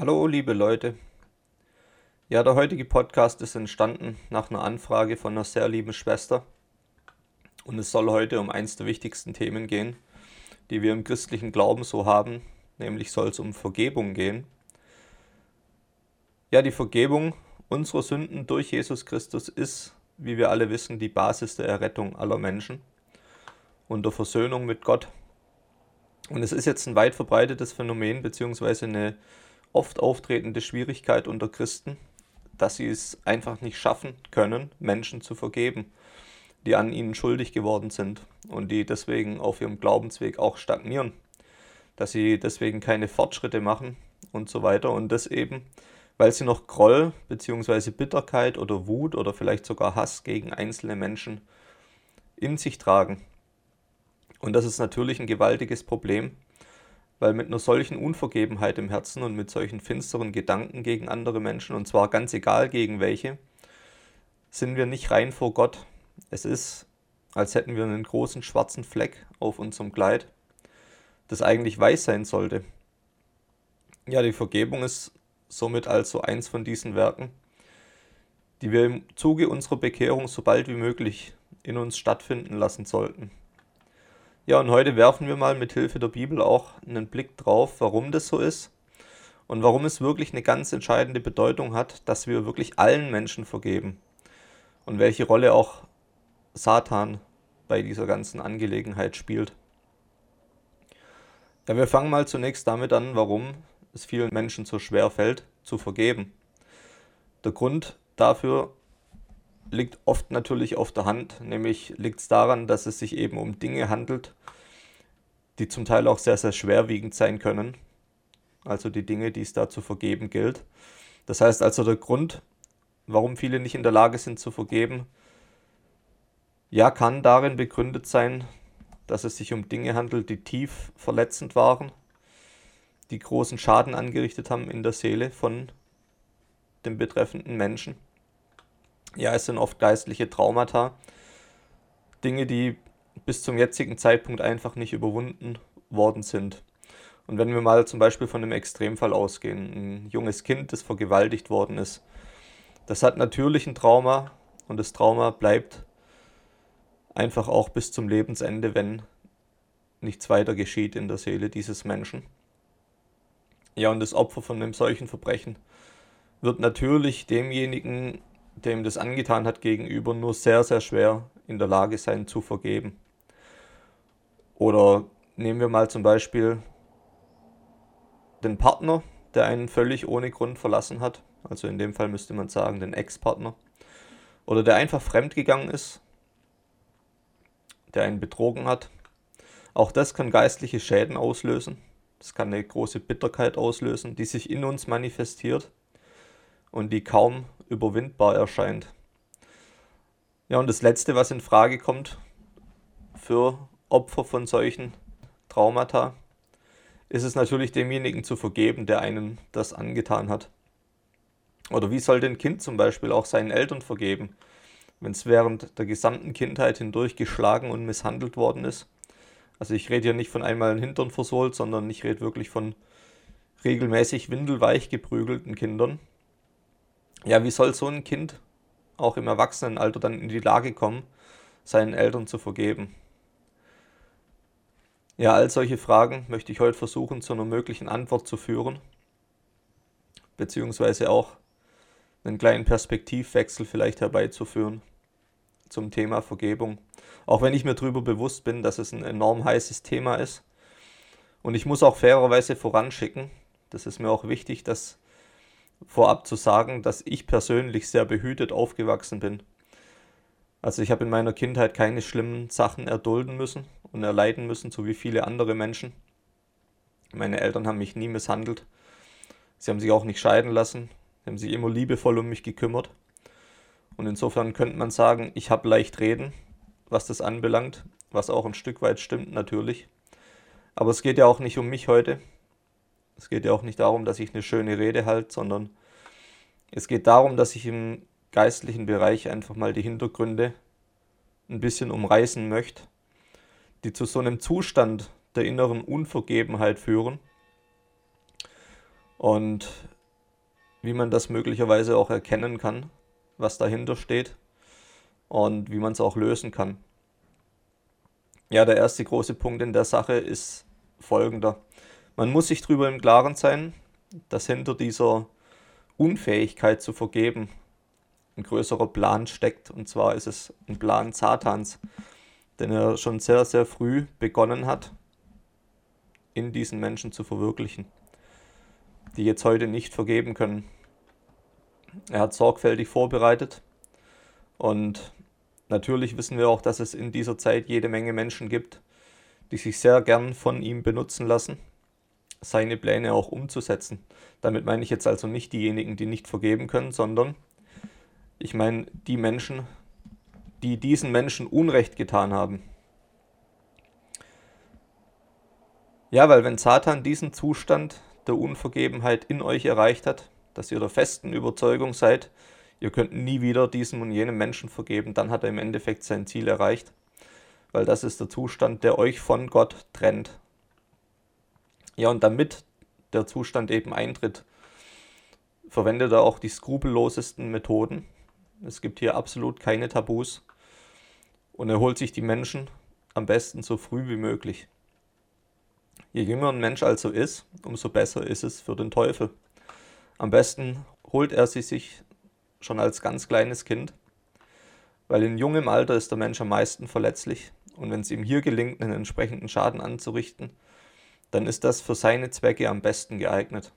Hallo, liebe Leute. Ja, der heutige Podcast ist entstanden nach einer Anfrage von einer sehr lieben Schwester. Und es soll heute um eins der wichtigsten Themen gehen, die wir im christlichen Glauben so haben, nämlich soll es um Vergebung gehen. Ja, die Vergebung unserer Sünden durch Jesus Christus ist, wie wir alle wissen, die Basis der Errettung aller Menschen und der Versöhnung mit Gott. Und es ist jetzt ein weit verbreitetes Phänomen, beziehungsweise eine oft auftretende Schwierigkeit unter Christen, dass sie es einfach nicht schaffen können, Menschen zu vergeben, die an ihnen schuldig geworden sind und die deswegen auf ihrem Glaubensweg auch stagnieren, dass sie deswegen keine Fortschritte machen und so weiter und das eben, weil sie noch Groll bzw. Bitterkeit oder Wut oder vielleicht sogar Hass gegen einzelne Menschen in sich tragen. Und das ist natürlich ein gewaltiges Problem, weil mit einer solchen Unvergebenheit im Herzen und mit solchen finsteren Gedanken gegen andere Menschen, und zwar ganz egal gegen welche, sind wir nicht rein vor Gott. Es ist, als hätten wir einen großen schwarzen Fleck auf unserem Kleid, das eigentlich weiß sein sollte. Ja, die Vergebung ist somit also eins von diesen Werken, die wir im Zuge unserer Bekehrung so bald wie möglich in uns stattfinden lassen sollten. Ja, und heute werfen wir mal mit Hilfe der Bibel auch einen Blick drauf, warum das so ist und warum es wirklich eine ganz entscheidende Bedeutung hat, dass wir wirklich allen Menschen vergeben und welche Rolle auch Satan bei dieser ganzen Angelegenheit spielt. Ja, wir fangen mal zunächst damit an, warum es vielen Menschen so schwer fällt, zu vergeben. Der Grund dafür liegt oft natürlich auf der Hand, nämlich liegt es daran, dass es sich eben um Dinge handelt, die zum Teil auch sehr, sehr schwerwiegend sein können. Also die Dinge, die es da zu vergeben gilt. Das heißt also der Grund, warum viele nicht in der Lage sind zu vergeben, ja, kann darin begründet sein, dass es sich um Dinge handelt, die tief verletzend waren, die großen Schaden angerichtet haben in der Seele von dem betreffenden Menschen ja, es sind oft geistliche Traumata, Dinge, die bis zum jetzigen Zeitpunkt einfach nicht überwunden worden sind. Und wenn wir mal zum Beispiel von einem Extremfall ausgehen, ein junges Kind, das vergewaltigt worden ist, das hat natürlich ein Trauma und das Trauma bleibt einfach auch bis zum Lebensende, wenn nichts weiter geschieht in der Seele dieses Menschen. Ja, und das Opfer von einem solchen Verbrechen wird natürlich demjenigen dem das angetan hat gegenüber, nur sehr, sehr schwer in der Lage sein zu vergeben. Oder nehmen wir mal zum Beispiel den Partner, der einen völlig ohne Grund verlassen hat. Also in dem Fall müsste man sagen, den Ex-Partner. Oder der einfach fremdgegangen ist, der einen betrogen hat. Auch das kann geistliche Schäden auslösen. Das kann eine große Bitterkeit auslösen, die sich in uns manifestiert und die kaum überwindbar erscheint. Ja, und das Letzte, was in Frage kommt für Opfer von solchen Traumata, ist es natürlich demjenigen zu vergeben, der einem das angetan hat. Oder wie soll denn Kind zum Beispiel auch seinen Eltern vergeben, wenn es während der gesamten Kindheit hindurch geschlagen und misshandelt worden ist? Also ich rede hier nicht von einmal ein Hintern versohlt, sondern ich rede wirklich von regelmäßig windelweich geprügelten Kindern, ja, wie soll so ein Kind auch im Erwachsenenalter dann in die Lage kommen, seinen Eltern zu vergeben? Ja, all solche Fragen möchte ich heute versuchen, zu einer möglichen Antwort zu führen, beziehungsweise auch einen kleinen Perspektivwechsel vielleicht herbeizuführen zum Thema Vergebung. Auch wenn ich mir darüber bewusst bin, dass es ein enorm heißes Thema ist. Und ich muss auch fairerweise voranschicken, das ist mir auch wichtig, dass vorab zu sagen, dass ich persönlich sehr behütet aufgewachsen bin. Also ich habe in meiner Kindheit keine schlimmen Sachen erdulden müssen und erleiden müssen, so wie viele andere Menschen. Meine Eltern haben mich nie misshandelt. Sie haben sich auch nicht scheiden lassen. Sie haben sich immer liebevoll um mich gekümmert. Und insofern könnte man sagen, ich habe leicht reden, was das anbelangt, was auch ein Stück weit stimmt natürlich. Aber es geht ja auch nicht um mich heute. Es geht ja auch nicht darum, dass ich eine schöne Rede halte, sondern es geht darum, dass ich im geistlichen Bereich einfach mal die Hintergründe ein bisschen umreißen möchte, die zu so einem Zustand der inneren Unvergebenheit führen Und wie man das möglicherweise auch erkennen kann, was dahinter steht und wie man es auch lösen kann. Ja, der erste große Punkt in der Sache ist folgender. Man muss sich darüber im Klaren sein, dass hinter dieser Unfähigkeit zu vergeben ein größerer Plan steckt. Und zwar ist es ein Plan Satans, den er schon sehr, sehr früh begonnen hat, in diesen Menschen zu verwirklichen, die jetzt heute nicht vergeben können. Er hat sorgfältig vorbereitet und natürlich wissen wir auch, dass es in dieser Zeit jede Menge Menschen gibt, die sich sehr gern von ihm benutzen lassen, seine Pläne auch umzusetzen. Damit meine ich jetzt also nicht diejenigen, die nicht vergeben können, sondern ich meine die Menschen, die diesen Menschen Unrecht getan haben. Ja, weil wenn Satan diesen Zustand der Unvergebenheit in euch erreicht hat, dass ihr der festen Überzeugung seid, ihr könnt nie wieder diesem und jenem Menschen vergeben, dann hat er im Endeffekt sein Ziel erreicht. Weil das ist der Zustand, der euch von Gott trennt. Ja, und damit der Zustand eben eintritt, verwendet er auch die skrupellosesten Methoden. Es gibt hier absolut keine Tabus. Und er holt sich die Menschen am besten so früh wie möglich. Je jünger ein Mensch also ist, umso besser ist es für den Teufel. Am besten holt er sie sich schon als ganz kleines Kind, weil in jungem Alter ist der Mensch am meisten verletzlich und wenn es ihm hier gelingt, einen entsprechenden Schaden anzurichten, dann ist das für seine Zwecke am besten geeignet,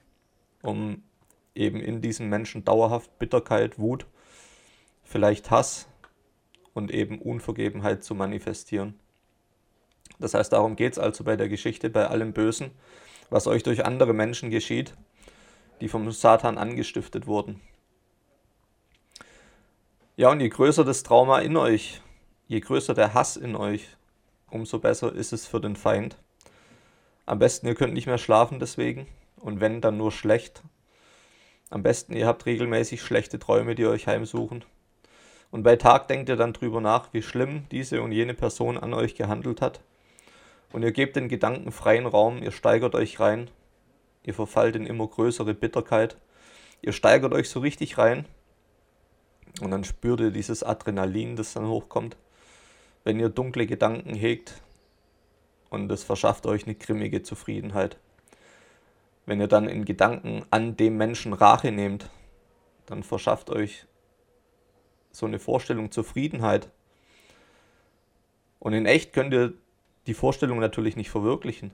um eben in diesem Menschen dauerhaft Bitterkeit, Wut, vielleicht Hass und eben Unvergebenheit zu manifestieren. Das heißt, darum geht es also bei der Geschichte, bei allem Bösen, was euch durch andere Menschen geschieht, die vom Satan angestiftet wurden. Ja, und je größer das Trauma in euch, je größer der Hass in euch, umso besser ist es für den Feind. Am besten, ihr könnt nicht mehr schlafen deswegen und wenn, dann nur schlecht. Am besten, ihr habt regelmäßig schlechte Träume, die euch heimsuchen. Und bei Tag denkt ihr dann drüber nach, wie schlimm diese und jene Person an euch gehandelt hat. Und ihr gebt den Gedanken freien Raum, ihr steigert euch rein Ihr verfallt in immer größere Bitterkeit. Ihr steigert euch so richtig rein. Und dann spürt ihr dieses Adrenalin, das dann hochkommt. Wenn ihr dunkle Gedanken hegt. Und es verschafft euch eine grimmige Zufriedenheit. Wenn ihr dann in Gedanken an dem Menschen Rache nehmt, dann verschafft euch so eine Vorstellung Zufriedenheit. Und in echt könnt ihr die Vorstellung natürlich nicht verwirklichen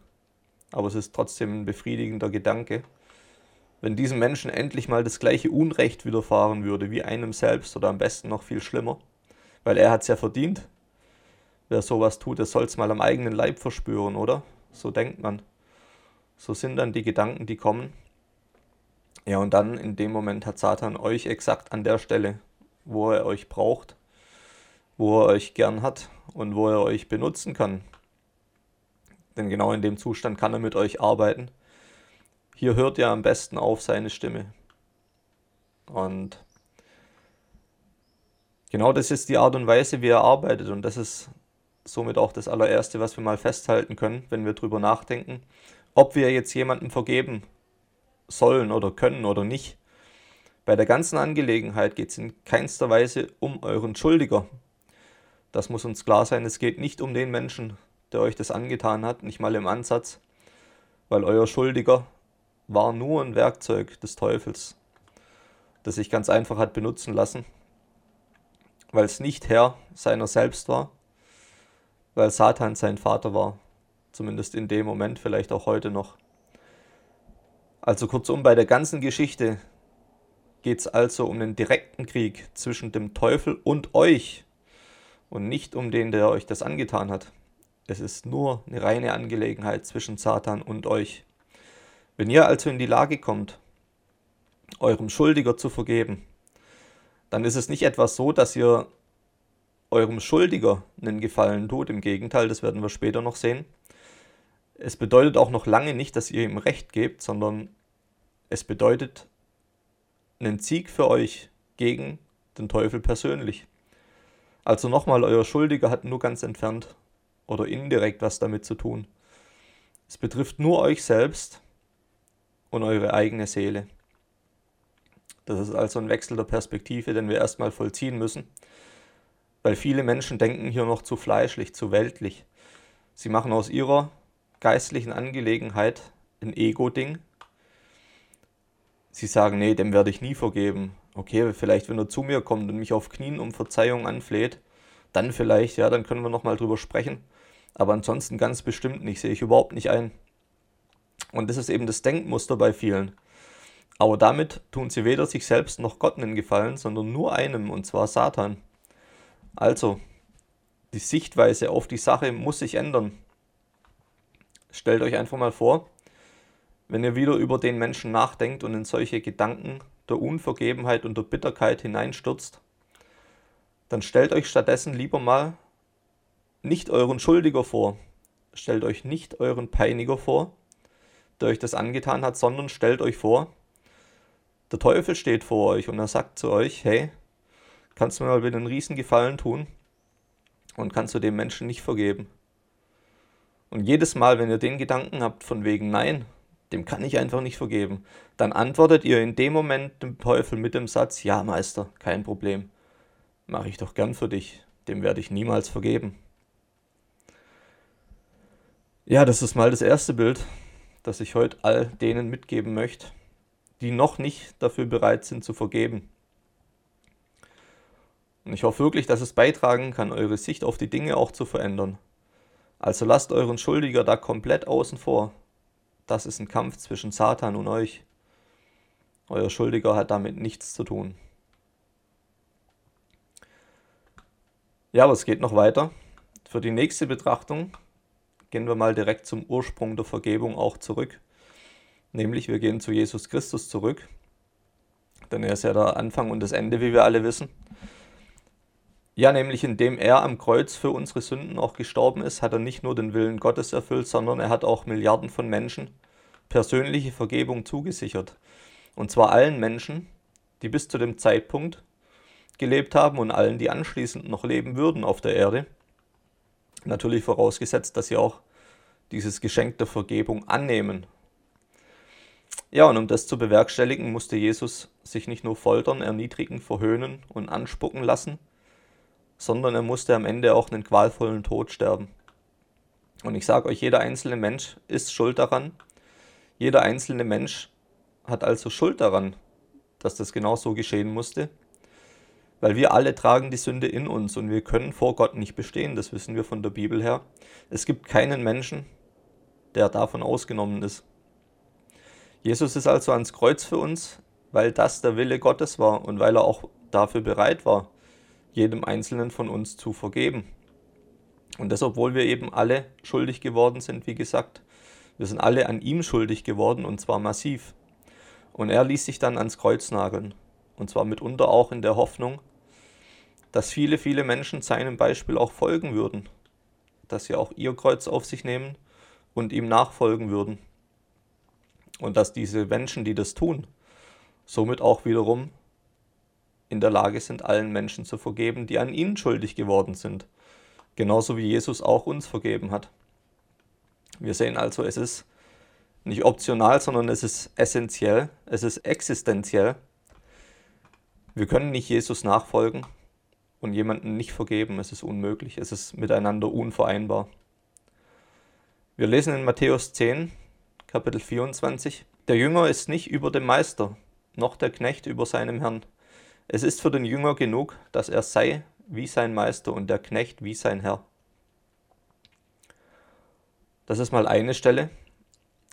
aber es ist trotzdem ein befriedigender Gedanke. Wenn diesem Menschen endlich mal das gleiche Unrecht widerfahren würde wie einem selbst oder am besten noch viel schlimmer, weil er hat es ja verdient. Wer sowas tut, der soll es mal am eigenen Leib verspüren, oder? So denkt man. So sind dann die Gedanken, die kommen. Ja, und dann in dem Moment hat Satan euch exakt an der Stelle, wo er euch braucht, wo er euch gern hat und wo er euch benutzen kann, denn genau in dem Zustand kann er mit euch arbeiten. Hier hört ihr am besten auf seine Stimme. Und genau das ist die Art und Weise, wie er arbeitet. Und das ist somit auch das allererste, was wir mal festhalten können, wenn wir drüber nachdenken, ob wir jetzt jemandem vergeben sollen oder können oder nicht. Bei der ganzen Angelegenheit geht es in keinster Weise um euren Schuldiger. Das muss uns klar sein. Es geht nicht um den Menschen, der euch das angetan hat, nicht mal im Ansatz, weil euer Schuldiger war nur ein Werkzeug des Teufels, das sich ganz einfach hat benutzen lassen, weil es nicht Herr seiner selbst war, weil Satan sein Vater war, zumindest in dem Moment, vielleicht auch heute noch. Also kurzum, bei der ganzen Geschichte geht es also um einen direkten Krieg zwischen dem Teufel und euch und nicht um den, der euch das angetan hat. Es ist nur eine reine Angelegenheit zwischen Satan und euch. Wenn ihr also in die Lage kommt, eurem Schuldiger zu vergeben, dann ist es nicht etwas so, dass ihr eurem Schuldiger einen Gefallen tut. Im Gegenteil, das werden wir später noch sehen. Es bedeutet auch noch lange nicht, dass ihr ihm Recht gebt, sondern es bedeutet einen Sieg für euch gegen den Teufel persönlich. Also nochmal, euer Schuldiger hat nur ganz entfernt oder indirekt was damit zu tun. Es betrifft nur euch selbst und eure eigene Seele. Das ist also ein Wechsel der Perspektive, den wir erstmal vollziehen müssen, weil viele Menschen denken hier noch zu fleischlich, zu weltlich. Sie machen aus ihrer geistlichen Angelegenheit ein Ego-Ding. Sie sagen, nee, dem werde ich nie vergeben. Okay, vielleicht wenn er zu mir kommt und mich auf Knien um Verzeihung anfleht, dann vielleicht, ja, dann können wir nochmal drüber sprechen. Aber ansonsten ganz bestimmt nicht, sehe ich überhaupt nicht ein. Und das ist eben das Denkmuster bei vielen. Aber damit tun sie weder sich selbst noch Gott einen Gefallen, sondern nur einem, und zwar Satan. Also, die Sichtweise auf die Sache muss sich ändern. Stellt euch einfach mal vor, wenn ihr wieder über den Menschen nachdenkt und in solche Gedanken der Unvergebenheit und der Bitterkeit hineinstürzt, dann stellt euch stattdessen lieber mal nicht euren Schuldiger vor, stellt euch nicht euren Peiniger vor, der euch das angetan hat, sondern stellt euch vor, der Teufel steht vor euch und er sagt zu euch, hey, kannst du mir mal bitte einen Riesengefallen tun und kannst du dem Menschen nicht vergeben. Und jedes Mal, wenn ihr den Gedanken habt von wegen Nein, dem kann ich einfach nicht vergeben, dann antwortet ihr in dem Moment dem Teufel mit dem Satz, ja Meister, kein Problem, mache ich doch gern für dich, dem werde ich niemals vergeben. Ja, das ist mal das erste Bild, das ich heute all denen mitgeben möchte, die noch nicht dafür bereit sind zu vergeben. Und ich hoffe wirklich, dass es beitragen kann, eure Sicht auf die Dinge auch zu verändern. Also lasst euren Schuldiger da komplett außen vor. Das ist ein Kampf zwischen Satan und euch. Euer Schuldiger hat damit nichts zu tun. Ja, aber es geht noch weiter. Für die nächste Betrachtung gehen wir mal direkt zum Ursprung der Vergebung auch zurück. Nämlich wir gehen zu Jesus Christus zurück. Denn er ist ja der Anfang und das Ende, wie wir alle wissen. Ja, nämlich indem er am Kreuz für unsere Sünden auch gestorben ist, hat er nicht nur den Willen Gottes erfüllt, sondern er hat auch Milliarden von Menschen persönliche Vergebung zugesichert. Und zwar allen Menschen, die bis zu dem Zeitpunkt gelebt haben und allen, die anschließend noch leben würden auf der Erde. Natürlich vorausgesetzt, dass sie auch dieses Geschenk der Vergebung annehmen. Ja, und um das zu bewerkstelligen, musste Jesus sich nicht nur foltern, erniedrigen, verhöhnen und anspucken lassen, sondern er musste am Ende auch einen qualvollen Tod sterben. Und ich sage euch, jeder einzelne Mensch ist schuld daran. Jeder einzelne Mensch hat also Schuld daran, dass das genau so geschehen musste. Weil wir alle tragen die Sünde in uns und wir können vor Gott nicht bestehen, das wissen wir von der Bibel her. Es gibt keinen Menschen, der davon ausgenommen ist. Jesus ist also ans Kreuz für uns, weil das der Wille Gottes war und weil er auch dafür bereit war, jedem Einzelnen von uns zu vergeben. Und das, obwohl wir eben alle schuldig geworden sind, wie gesagt. Wir sind alle an ihm schuldig geworden und zwar massiv. Und er ließ sich dann ans Kreuz nageln. Und zwar mitunter auch in der Hoffnung, dass viele, viele Menschen seinem Beispiel auch folgen würden, dass sie auch ihr Kreuz auf sich nehmen und ihm nachfolgen würden. Und dass diese Menschen, die das tun, somit auch wiederum in der Lage sind, allen Menschen zu vergeben, die an ihnen schuldig geworden sind. Genauso wie Jesus auch uns vergeben hat. Wir sehen also, es ist nicht optional, sondern es ist essentiell, es ist existenziell. Wir können nicht Jesus nachfolgen, und jemanden nicht vergeben. Es ist unmöglich, es ist miteinander unvereinbar. Wir lesen in Matthäus 10, Kapitel 24, Der Jünger ist nicht über dem Meister, noch der Knecht über seinem Herrn. Es ist für den Jünger genug, dass er sei wie sein Meister und der Knecht wie sein Herr. Das ist mal eine Stelle.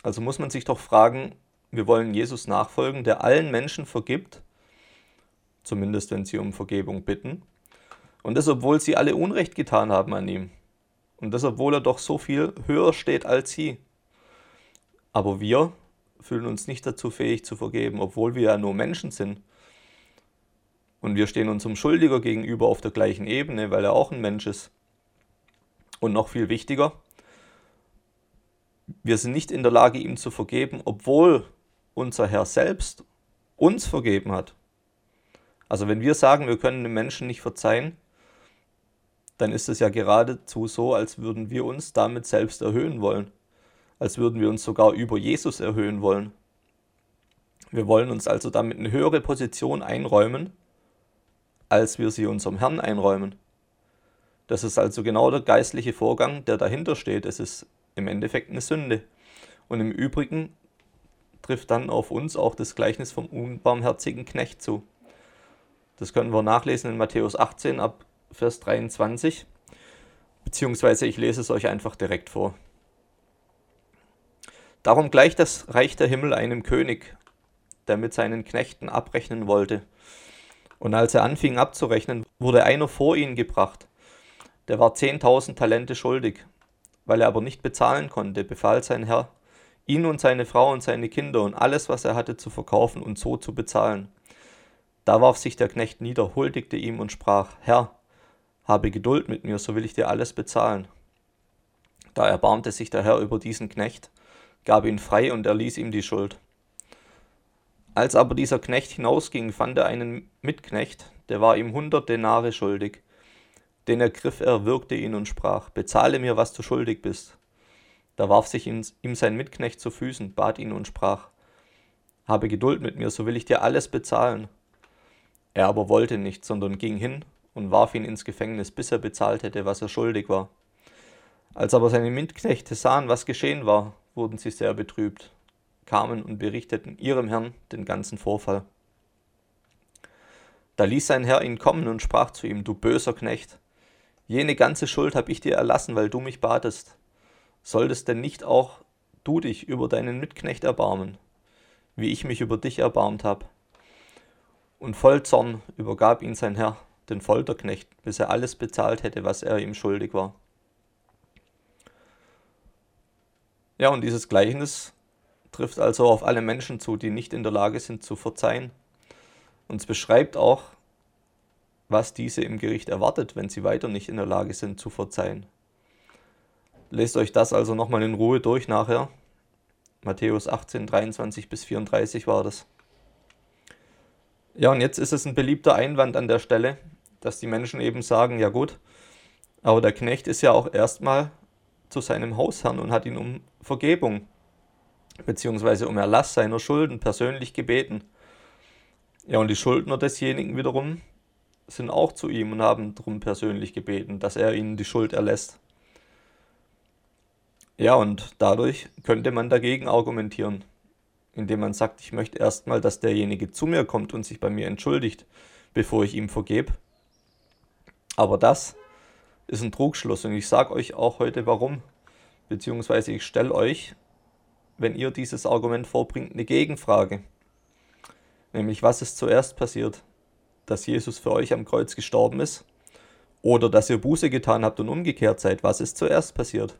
Also muss man sich doch fragen, wir wollen Jesus nachfolgen, der allen Menschen vergibt, zumindest wenn sie um Vergebung bitten, und das, obwohl sie alle Unrecht getan haben an ihm. Und das, obwohl er doch so viel höher steht als sie. Aber wir fühlen uns nicht dazu fähig zu vergeben, obwohl wir ja nur Menschen sind. Und wir stehen unserem Schuldiger gegenüber auf der gleichen Ebene, weil er auch ein Mensch ist. Und noch viel wichtiger, wir sind nicht in der Lage, ihm zu vergeben, obwohl unser Herr selbst uns vergeben hat. Also wenn wir sagen, wir können dem Menschen nicht verzeihen, dann ist es ja geradezu so, als würden wir uns damit selbst erhöhen wollen, als würden wir uns sogar über Jesus erhöhen wollen. Wir wollen uns also damit eine höhere Position einräumen, als wir sie unserem Herrn einräumen. Das ist also genau der geistliche Vorgang, der dahinter steht. Es ist im Endeffekt eine Sünde. Und im Übrigen trifft dann auf uns auch das Gleichnis vom unbarmherzigen Knecht zu. Das können wir nachlesen in Matthäus 18 ab Vers 23, beziehungsweise ich lese es euch einfach direkt vor. Darum gleicht das Reich der Himmel einem König, der mit seinen Knechten abrechnen wollte. Und als er anfing abzurechnen, wurde einer vor ihn gebracht, der war 10.000 Talente schuldig. Weil er aber nicht bezahlen konnte, befahl sein Herr, ihn und seine Frau und seine Kinder und alles, was er hatte, zu verkaufen und so zu bezahlen. Da warf sich der Knecht nieder, huldigte ihm und sprach, Herr, habe Geduld mit mir, so will ich dir alles bezahlen. Da erbarmte sich der Herr über diesen Knecht, gab ihn frei und erließ ihm die Schuld. Als aber dieser Knecht hinausging, fand er einen Mitknecht, der war ihm hundert Denare schuldig. Den ergriff er, würgte ihn und sprach, bezahle mir, was du schuldig bist. Da warf sich ihm sein Mitknecht zu Füßen, bat ihn und sprach, habe Geduld mit mir, so will ich dir alles bezahlen. Er aber wollte nicht, sondern ging hin und warf ihn ins Gefängnis, bis er bezahlt hätte, was er schuldig war. Als aber seine Mitknechte sahen, was geschehen war, wurden sie sehr betrübt, kamen und berichteten ihrem Herrn den ganzen Vorfall. Da ließ sein Herr ihn kommen und sprach zu ihm, du böser Knecht, Jene ganze Schuld habe ich dir erlassen, weil du mich batest. Solltest denn nicht auch du dich über deinen Mitknecht erbarmen, wie ich mich über dich erbarmt habe? Und voll Zorn übergab ihn sein Herr, den Folterknecht, bis er alles bezahlt hätte, was er ihm schuldig war. Ja, und dieses Gleichnis trifft also auf alle Menschen zu, die nicht in der Lage sind zu verzeihen. Und es beschreibt auch was diese im Gericht erwartet, wenn sie weiter nicht in der Lage sind zu verzeihen. Lest euch das also nochmal in Ruhe durch nachher. Matthäus 18, 23 bis 34 war das. Ja, und jetzt ist es ein beliebter Einwand an der Stelle, dass die Menschen eben sagen, ja gut, aber der Knecht ist ja auch erstmal zu seinem Hausherrn und hat ihn um Vergebung bzw. um Erlass seiner Schulden persönlich gebeten. Ja, und die Schuldner desjenigen wiederum, sind auch zu ihm und haben darum persönlich gebeten, dass er ihnen die Schuld erlässt. Ja, und dadurch könnte man dagegen argumentieren, indem man sagt, ich möchte erstmal, dass derjenige zu mir kommt und sich bei mir entschuldigt, bevor ich ihm vergebe. Aber das ist ein Trugschluss und ich sage euch auch heute warum, beziehungsweise ich stelle euch, wenn ihr dieses Argument vorbringt, eine Gegenfrage. Nämlich, was ist zuerst passiert? dass Jesus für euch am Kreuz gestorben ist oder dass ihr Buße getan habt und umgekehrt seid. Was ist zuerst passiert?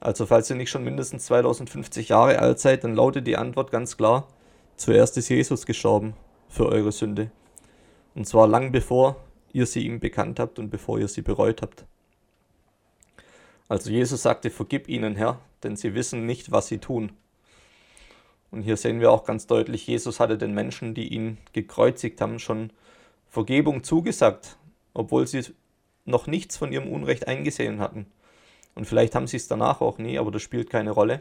Also falls ihr nicht schon mindestens 2050 Jahre alt seid, dann lautet die Antwort ganz klar, zuerst ist Jesus gestorben für eure Sünde. Und zwar lang bevor ihr sie ihm bekannt habt und bevor ihr sie bereut habt. Also Jesus sagte, vergib ihnen, Herr, denn sie wissen nicht, was sie tun. Und hier sehen wir auch ganz deutlich, Jesus hatte den Menschen, die ihn gekreuzigt haben, schon Vergebung zugesagt, obwohl sie noch nichts von ihrem Unrecht eingesehen hatten. Und vielleicht haben sie es danach auch nie, aber das spielt keine Rolle.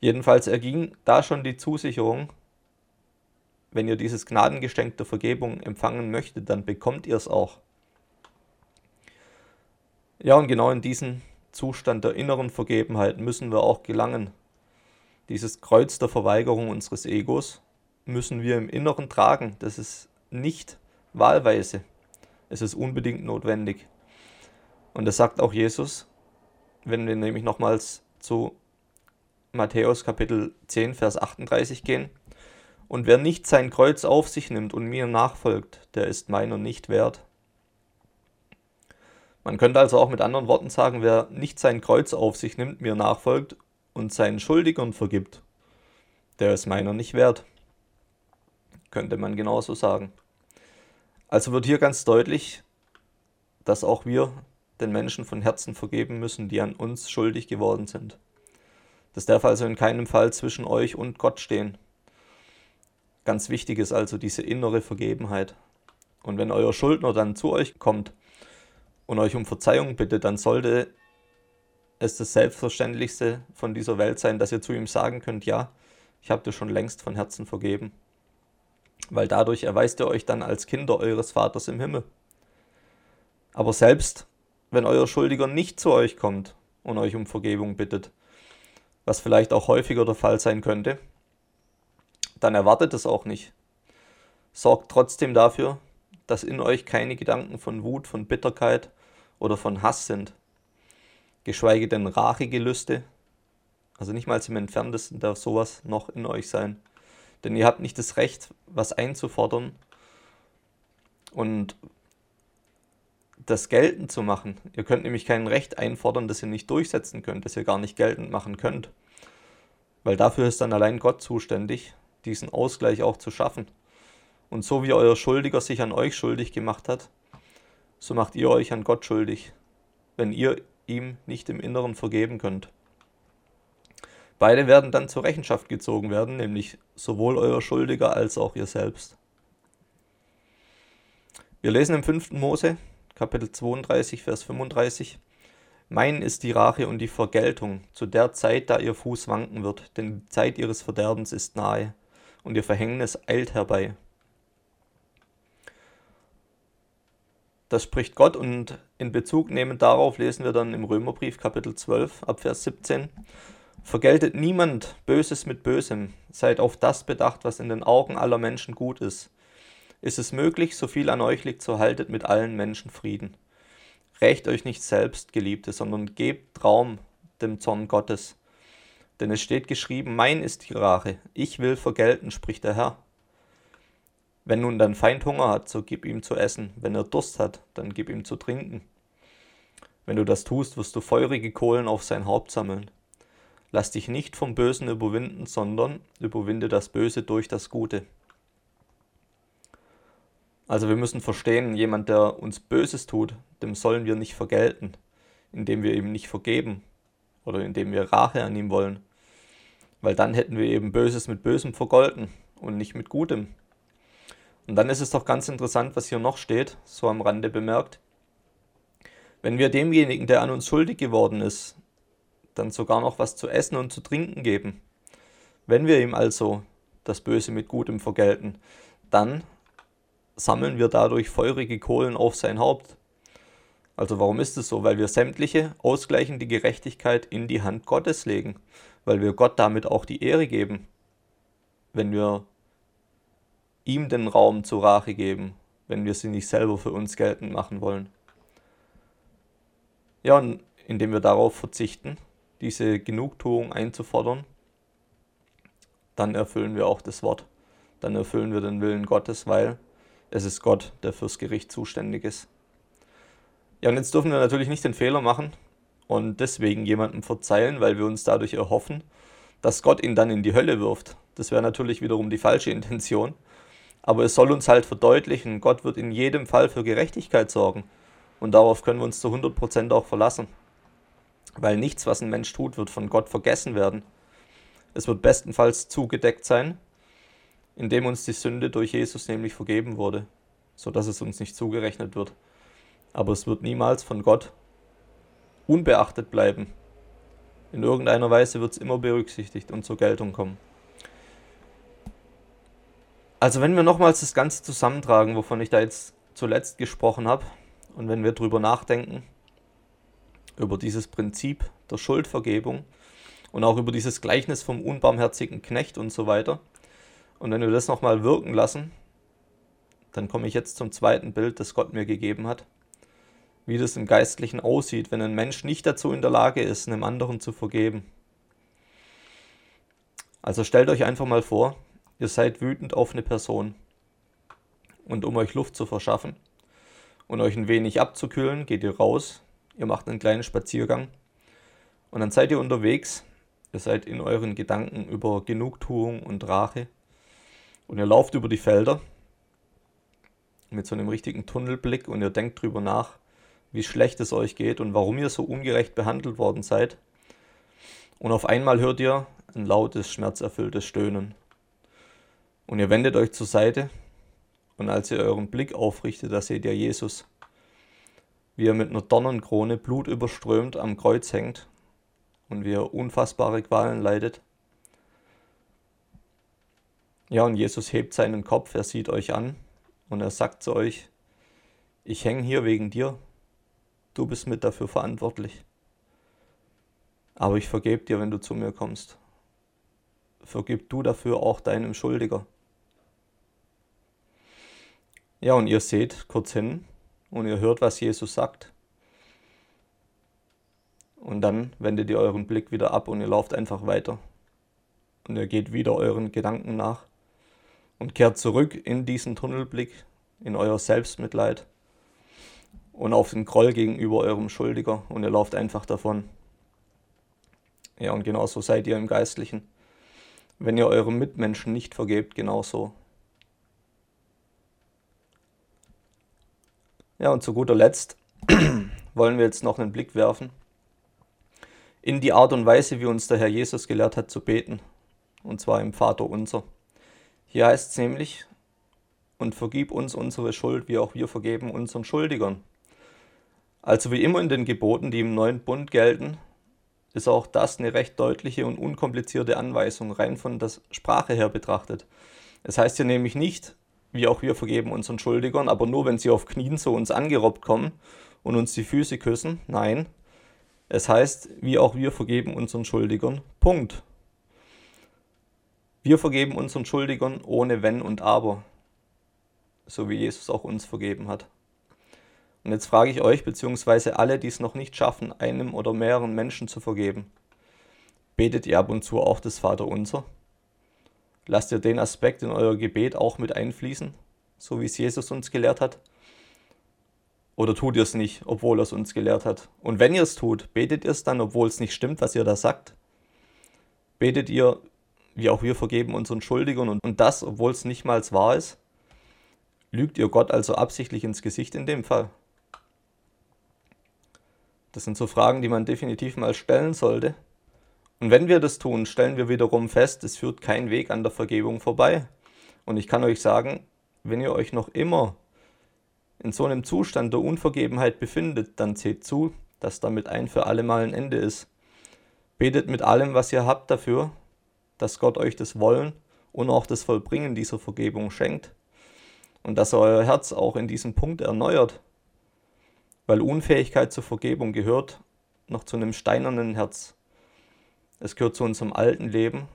Jedenfalls erging da schon die Zusicherung, wenn ihr dieses Gnadengeschenk der Vergebung empfangen möchtet, dann bekommt ihr es auch. Ja, und genau in diesen Zustand der inneren Vergebenheit müssen wir auch gelangen, dieses Kreuz der Verweigerung unseres Egos müssen wir im Inneren tragen. Das ist nicht wahlweise. Es ist unbedingt notwendig. Und das sagt auch Jesus, wenn wir nämlich nochmals zu Matthäus Kapitel 10, Vers 38 gehen. Und wer nicht sein Kreuz auf sich nimmt und mir nachfolgt, der ist meiner nicht wert. Man könnte also auch mit anderen Worten sagen, wer nicht sein Kreuz auf sich nimmt, mir nachfolgt und seinen Schuldigern vergibt, der ist meiner nicht wert. Könnte man genauso sagen. Also wird hier ganz deutlich, dass auch wir den Menschen von Herzen vergeben müssen, die an uns schuldig geworden sind. Das darf also in keinem Fall zwischen euch und Gott stehen. Ganz wichtig ist also diese innere Vergebenheit. Und wenn euer Schuldner dann zu euch kommt und euch um Verzeihung bittet, dann sollte es das Selbstverständlichste von dieser Welt sein, dass ihr zu ihm sagen könnt, ja, ich habe dir schon längst von Herzen vergeben. Weil dadurch erweist ihr euch dann als Kinder eures Vaters im Himmel. Aber selbst wenn euer Schuldiger nicht zu euch kommt und euch um Vergebung bittet, was vielleicht auch häufiger der Fall sein könnte, dann erwartet es auch nicht. Sorgt trotzdem dafür, dass in euch keine Gedanken von Wut, von Bitterkeit oder von Hass sind, geschweige denn Rachegelüste, also nicht mal im entferntesten darf sowas noch in euch sein. Denn ihr habt nicht das Recht, was einzufordern und das geltend zu machen. Ihr könnt nämlich kein Recht einfordern, das ihr nicht durchsetzen könnt, das ihr gar nicht geltend machen könnt. Weil dafür ist dann allein Gott zuständig, diesen Ausgleich auch zu schaffen. Und so wie euer Schuldiger sich an euch schuldig gemacht hat, so macht ihr euch an Gott schuldig, wenn ihr ihm nicht im Inneren vergeben könnt. Beide werden dann zur Rechenschaft gezogen werden, nämlich sowohl euer Schuldiger als auch ihr selbst. Wir lesen im 5. Mose, Kapitel 32, Vers 35. Mein ist die Rache und die Vergeltung zu der Zeit, da ihr Fuß wanken wird, denn die Zeit ihres Verderbens ist nahe und ihr Verhängnis eilt herbei. Das spricht Gott und in Bezug nehmend darauf lesen wir dann im Römerbrief Kapitel 12 ab Vers 17. Vergeltet niemand Böses mit Bösem, seid auf das bedacht, was in den Augen aller Menschen gut ist ist es möglich, so viel an euch liegt, so haltet mit allen Menschen Frieden. Rächt euch nicht selbst, Geliebte, sondern gebt Raum dem Zorn Gottes. Denn es steht geschrieben, mein ist die Rache, ich will vergelten, spricht der Herr. Wenn nun dein Feind Hunger hat, so gib ihm zu essen, wenn er Durst hat, dann gib ihm zu trinken. Wenn du das tust, wirst du feurige Kohlen auf sein Haupt sammeln. Lass dich nicht vom Bösen überwinden, sondern überwinde das Böse durch das Gute. Also wir müssen verstehen, jemand, der uns Böses tut, dem sollen wir nicht vergelten, indem wir ihm nicht vergeben oder indem wir Rache an ihm wollen. Weil dann hätten wir eben Böses mit Bösem vergolten und nicht mit Gutem. Und dann ist es doch ganz interessant, was hier noch steht, so am Rande bemerkt. Wenn wir demjenigen, der an uns schuldig geworden ist, dann sogar noch was zu essen und zu trinken geben, wenn wir ihm also das Böse mit Gutem vergelten, dann sammeln wir dadurch feurige Kohlen auf sein Haupt. Also warum ist es so? Weil wir sämtliche ausgleichende Gerechtigkeit in die Hand Gottes legen, weil wir Gott damit auch die Ehre geben, wenn wir ihm den Raum zur Rache geben, wenn wir sie nicht selber für uns geltend machen wollen. Ja, und indem wir darauf verzichten, diese Genugtuung einzufordern, dann erfüllen wir auch das Wort, dann erfüllen wir den Willen Gottes, weil es ist Gott, der fürs Gericht zuständig ist. Ja, und jetzt dürfen wir natürlich nicht den Fehler machen und deswegen jemandem verzeihen, weil wir uns dadurch erhoffen, dass Gott ihn dann in die Hölle wirft. Das wäre natürlich wiederum die falsche Intention. Aber es soll uns halt verdeutlichen, Gott wird in jedem Fall für Gerechtigkeit sorgen. Und darauf können wir uns zu 100% auch verlassen. Weil nichts, was ein Mensch tut, wird von Gott vergessen werden. Es wird bestenfalls zugedeckt sein indem uns die Sünde durch Jesus nämlich vergeben wurde, sodass es uns nicht zugerechnet wird. Aber es wird niemals von Gott unbeachtet bleiben. In irgendeiner Weise wird es immer berücksichtigt und zur Geltung kommen. Also wenn wir nochmals das Ganze zusammentragen, wovon ich da jetzt zuletzt gesprochen habe, und wenn wir drüber nachdenken, über dieses Prinzip der Schuldvergebung und auch über dieses Gleichnis vom unbarmherzigen Knecht und so weiter, und wenn wir das nochmal wirken lassen, dann komme ich jetzt zum zweiten Bild, das Gott mir gegeben hat. Wie das im Geistlichen aussieht, wenn ein Mensch nicht dazu in der Lage ist, einem anderen zu vergeben. Also stellt euch einfach mal vor, ihr seid wütend auf eine Person. Und um euch Luft zu verschaffen und euch ein wenig abzukühlen, geht ihr raus, ihr macht einen kleinen Spaziergang und dann seid ihr unterwegs, ihr seid in euren Gedanken über Genugtuung und Rache und ihr lauft über die Felder mit so einem richtigen Tunnelblick und ihr denkt drüber nach, wie schlecht es euch geht und warum ihr so ungerecht behandelt worden seid. Und auf einmal hört ihr ein lautes, schmerzerfülltes Stöhnen. Und ihr wendet euch zur Seite und als ihr euren Blick aufrichtet, da seht ihr Jesus, wie er mit einer Dornenkrone blutüberströmt am Kreuz hängt und wie er unfassbare Qualen leidet Ja, und Jesus hebt seinen Kopf, er sieht euch an und er sagt zu euch, ich hänge hier wegen dir, du bist mit dafür verantwortlich. Aber ich vergebe dir, wenn du zu mir kommst. Vergib du dafür auch deinem Schuldiger. Ja, und ihr seht kurz hin und ihr hört, was Jesus sagt. Und dann wendet ihr euren Blick wieder ab und ihr lauft einfach weiter. Und ihr geht wieder euren Gedanken nach und kehrt zurück in diesen Tunnelblick, in euer Selbstmitleid und auf den Groll gegenüber eurem Schuldiger und ihr lauft einfach davon. Ja, und genauso seid ihr im Geistlichen. Wenn ihr eurem Mitmenschen nicht vergebt, genauso. Ja, und zu guter Letzt wollen wir jetzt noch einen Blick werfen in die Art und Weise, wie uns der Herr Jesus gelehrt hat zu beten, und zwar im Vater unser. Hier heißt es nämlich, und vergib uns unsere Schuld, wie auch wir vergeben unseren Schuldigern. Also wie immer in den Geboten, die im neuen Bund gelten, ist auch das eine recht deutliche und unkomplizierte Anweisung, rein von der Sprache her betrachtet. Es heißt hier nämlich nicht, wie auch wir vergeben unseren Schuldigern, aber nur wenn sie auf Knien zu uns angerobbt kommen und uns die Füße küssen. Nein, es heißt, wie auch wir vergeben unseren Schuldigern. Punkt. Wir vergeben unseren Schuldigern ohne Wenn und Aber, so wie Jesus auch uns vergeben hat. Und jetzt frage ich euch, beziehungsweise alle, die es noch nicht schaffen, einem oder mehreren Menschen zu vergeben, betet ihr ab und zu auch das Vaterunser? Lasst ihr den Aspekt in euer Gebet auch mit einfließen, so wie es Jesus uns gelehrt hat? Oder tut ihr es nicht, obwohl er es uns gelehrt hat? Und wenn ihr es tut, betet ihr es dann, obwohl es nicht stimmt, was ihr da sagt? Betet ihr wie auch wir vergeben unseren Schuldigern und, das, obwohl es nicht mal wahr ist? Lügt ihr Gott also absichtlich ins Gesicht in dem Fall? Das sind so Fragen, die man definitiv mal stellen sollte. Und wenn wir das tun, stellen wir wiederum fest, es führt kein Weg an der Vergebung vorbei. Und ich kann euch sagen, wenn ihr euch noch immer in so einem Zustand der Unvergebenheit befindet, dann seht zu, dass damit ein für alle Mal ein Ende ist. Betet mit allem, was ihr habt, dafür, dass Gott euch das Wollen und auch das Vollbringen dieser Vergebung schenkt und dass er euer Herz auch in diesem Punkt erneuert, weil Unfähigkeit zur Vergebung gehört noch zu einem steinernen Herz. Es gehört zu unserem alten Leben,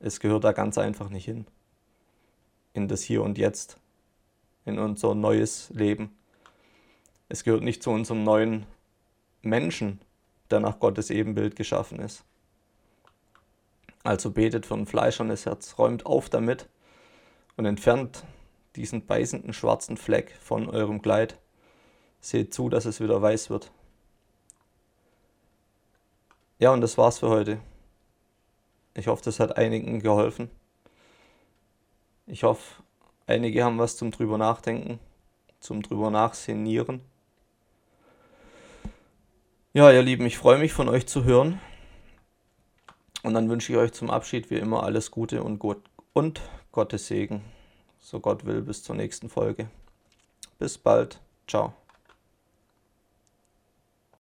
es gehört da ganz einfach nicht hin, in das Hier und Jetzt, in unser neues Leben. Es gehört nicht zu unserem neuen Menschen, der nach Gottes Ebenbild geschaffen ist. Also betet für ein fleischernes Herz, räumt auf damit und entfernt diesen beißenden schwarzen Fleck von eurem Kleid. Seht zu, dass es wieder weiß wird. Ja, und das war's für heute. Ich hoffe, das hat einigen geholfen. Ich hoffe, einige haben was zum drüber nachdenken, zum drüber nachsenieren. Ja, ihr Lieben, ich freue mich von euch zu hören. Und dann wünsche ich euch zum Abschied wie immer alles Gute und, gut und Gottes Segen. So Gott will, bis zur nächsten Folge. Bis bald. Ciao.